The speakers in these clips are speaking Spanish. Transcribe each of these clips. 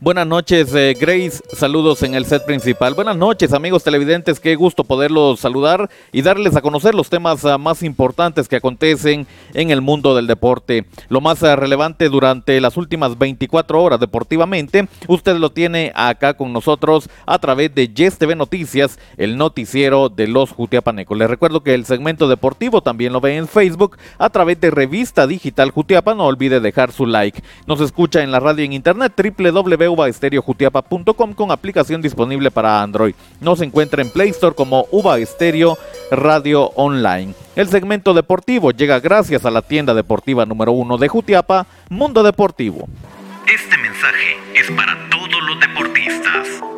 Buenas noches, eh, Grace. Saludos en el set principal. Buenas noches, amigos televidentes. Qué gusto poderlos saludar y darles a conocer los temas ah, más importantes que acontecen en el mundo del deporte. Lo más ah, relevante durante las últimas 24 horas deportivamente, usted lo tiene acá con nosotros a través de Yes TV Noticias, el noticiero de los Jutiapanecos. Les recuerdo que el segmento deportivo también lo ve en Facebook a través de Revista Digital Jutiapa. No olvide dejar su like. Nos escucha en la radio en internet www uvaestereojutiapa.com con aplicación disponible para Android. Nos encuentra en Play Store como Uva Estéreo Radio Online. El segmento deportivo llega gracias a la tienda deportiva número uno de Jutiapa, Mundo Deportivo. Este mensaje es para todos los deportistas.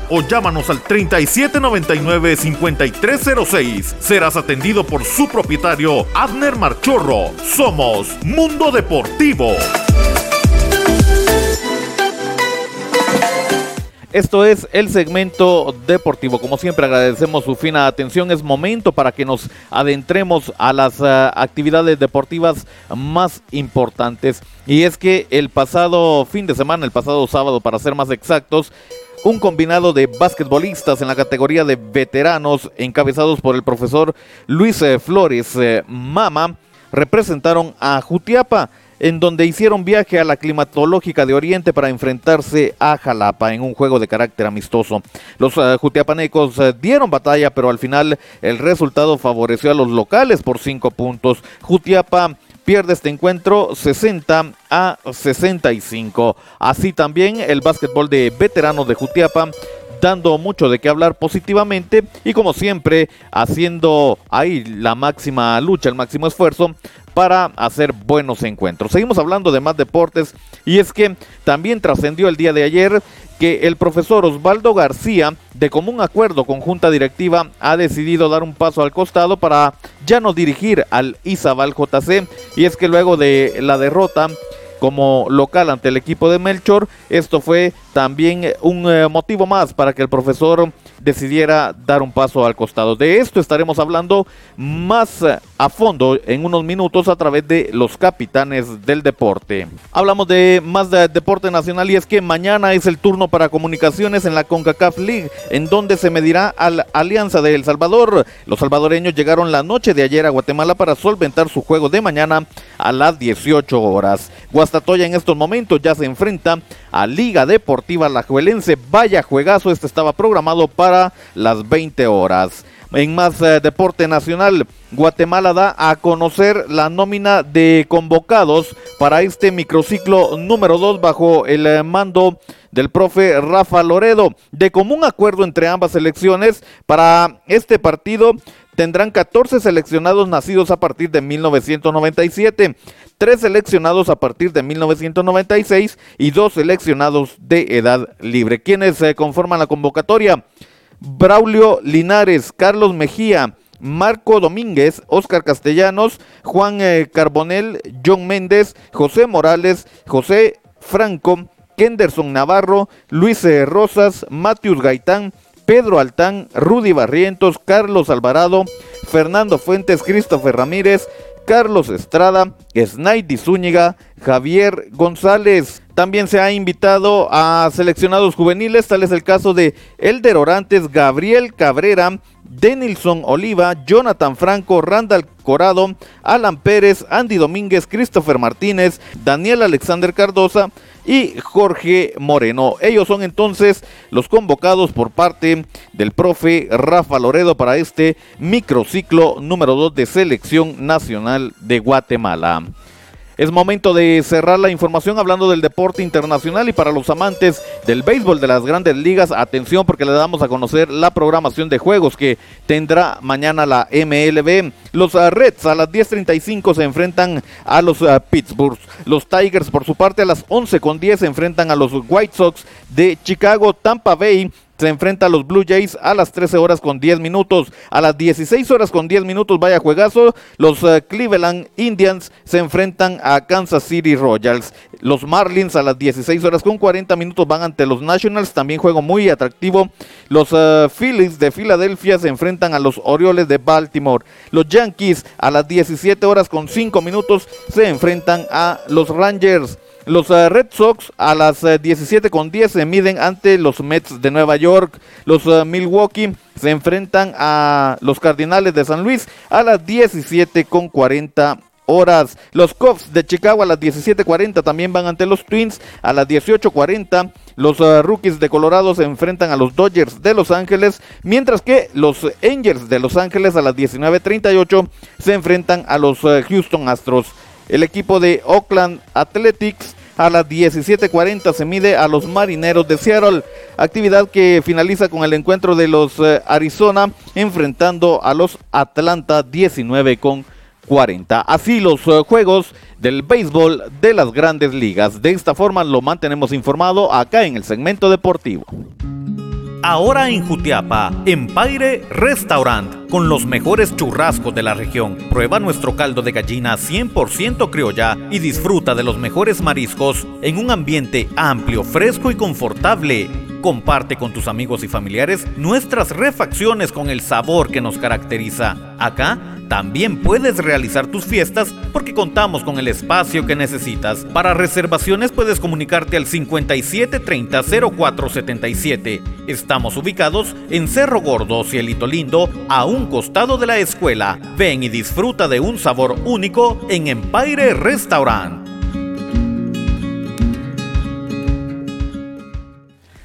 o llámanos al 3799-5306. Serás atendido por su propietario, Abner Marchorro. Somos Mundo Deportivo. Esto es el segmento deportivo. Como siempre agradecemos su fina atención. Es momento para que nos adentremos a las uh, actividades deportivas más importantes. Y es que el pasado fin de semana, el pasado sábado para ser más exactos, un combinado de basquetbolistas en la categoría de veteranos, encabezados por el profesor Luis eh, Flores eh, Mama, representaron a Jutiapa, en donde hicieron viaje a la climatológica de Oriente para enfrentarse a Jalapa en un juego de carácter amistoso. Los uh, jutiapanecos dieron batalla, pero al final el resultado favoreció a los locales por cinco puntos. Jutiapa pierde este encuentro 60 a 65. Así también el básquetbol de veteranos de Jutiapa dando mucho de qué hablar positivamente y como siempre haciendo ahí la máxima lucha, el máximo esfuerzo para hacer buenos encuentros. Seguimos hablando de más deportes y es que también trascendió el día de ayer que el profesor Osvaldo García, de común acuerdo con junta directiva, ha decidido dar un paso al costado para ya no dirigir al Izabal JC. Y es que luego de la derrota como local ante el equipo de Melchor, esto fue también un eh, motivo más para que el profesor decidiera dar un paso al costado. De esto estaremos hablando más eh, a fondo en unos minutos a través de los capitanes del deporte. Hablamos de más de deporte nacional y es que mañana es el turno para comunicaciones en la CONCACAF League, en donde se medirá a la Alianza de El Salvador. Los salvadoreños llegaron la noche de ayer a Guatemala para solventar su juego de mañana a las 18 horas. Guastatoya en estos momentos ya se enfrenta a Liga Deportiva Lajuelense. Vaya juegazo, este estaba programado para las 20 horas. En más eh, deporte nacional, Guatemala da a conocer la nómina de convocados para este microciclo número 2 bajo el eh, mando del profe Rafa Loredo. De común acuerdo entre ambas selecciones, para este partido tendrán 14 seleccionados nacidos a partir de 1997, 3 seleccionados a partir de 1996 y 2 seleccionados de edad libre. ¿Quiénes eh, conforman la convocatoria? Braulio Linares, Carlos Mejía, Marco Domínguez, Oscar Castellanos, Juan eh, Carbonel, John Méndez, José Morales, José Franco, Kenderson Navarro, Luis eh, Rosas, Matius Gaitán, Pedro Altán, Rudy Barrientos, Carlos Alvarado, Fernando Fuentes, Christopher Ramírez, Carlos Estrada, Snaidi Zúñiga, Javier González. También se ha invitado a seleccionados juveniles, tal es el caso de Elder Orantes, Gabriel Cabrera, Denilson Oliva, Jonathan Franco, Randall Corado, Alan Pérez, Andy Domínguez, Christopher Martínez, Daniel Alexander Cardosa y Jorge Moreno. Ellos son entonces los convocados por parte del profe Rafa Loredo para este microciclo número 2 de selección nacional de Guatemala. Es momento de cerrar la información hablando del deporte internacional y para los amantes del béisbol de las grandes ligas, atención porque le damos a conocer la programación de juegos que tendrá mañana la MLB. Los uh, Reds a las 10.35 se enfrentan a los uh, Pittsburgh. Los Tigers por su parte a las 11.10 se enfrentan a los White Sox de Chicago. Tampa Bay se enfrenta a los Blue Jays a las 13 horas con 10 minutos. A las 16 horas con 10 minutos, vaya juegazo, los uh, Cleveland Indians se enfrentan a Kansas City Royals. Los Marlins a las 16 horas con 40 minutos van ante los Nationals, también juego muy atractivo. Los uh, Phillies de Filadelfia se enfrentan a los Orioles de Baltimore. Los Yankees a las 17 horas con 5 minutos se enfrentan a los Rangers. Los uh, Red Sox a las 17 con 10 se miden ante los Mets de Nueva York. Los uh, Milwaukee se enfrentan a los Cardinales de San Luis a las 17 con 40 horas. Los Cubs de Chicago a las 17:40 también van ante los Twins a las 18:40. Los Rookies de Colorado se enfrentan a los Dodgers de Los Ángeles, mientras que los Angels de Los Ángeles a las 19:38 se enfrentan a los Houston Astros. El equipo de Oakland Athletics a las 17:40 se mide a los Marineros de Seattle, actividad que finaliza con el encuentro de los eh, Arizona enfrentando a los Atlanta 19 con 40. Así los eh, juegos del béisbol de las grandes ligas. De esta forma lo mantenemos informado acá en el segmento deportivo. Ahora en Jutiapa, Empire Restaurant, con los mejores churrascos de la región. Prueba nuestro caldo de gallina 100% criolla y disfruta de los mejores mariscos en un ambiente amplio, fresco y confortable. Comparte con tus amigos y familiares nuestras refacciones con el sabor que nos caracteriza. Acá también puedes realizar tus fiestas porque contamos con el espacio que necesitas. Para reservaciones puedes comunicarte al 5730 0477. Estamos ubicados en Cerro Gordo, Cielito Lindo, a un costado de la escuela. Ven y disfruta de un sabor único en Empire Restaurant.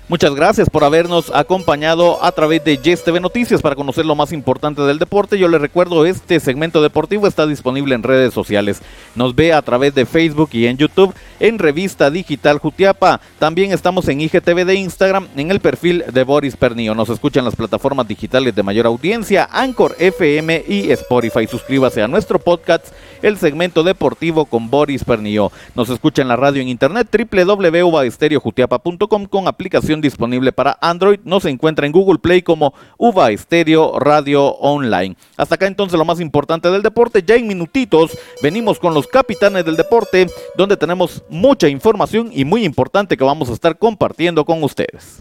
Muchas gracias por habernos acompañado a través de Yes TV Noticias para conocer lo más importante del deporte. Yo les recuerdo, este segmento deportivo está disponible en redes sociales. Nos ve a través de Facebook y en YouTube en Revista Digital Jutiapa. También estamos en IGTV de Instagram en el perfil de Boris Pernillo. Nos escuchan las plataformas digitales de mayor audiencia, Anchor FM y Spotify. Suscríbase a nuestro podcast, el segmento deportivo con Boris Pernillo. Nos escucha en la radio en internet www.estereojutiapa.com con aplicación disponible para Android. No se encuentra en Google Play como Uva Estéreo Radio Online. Hasta acá entonces lo más importante del deporte. Ya en minutitos venimos con los capitanes del deporte, donde tenemos mucha información y muy importante que vamos a estar compartiendo con ustedes.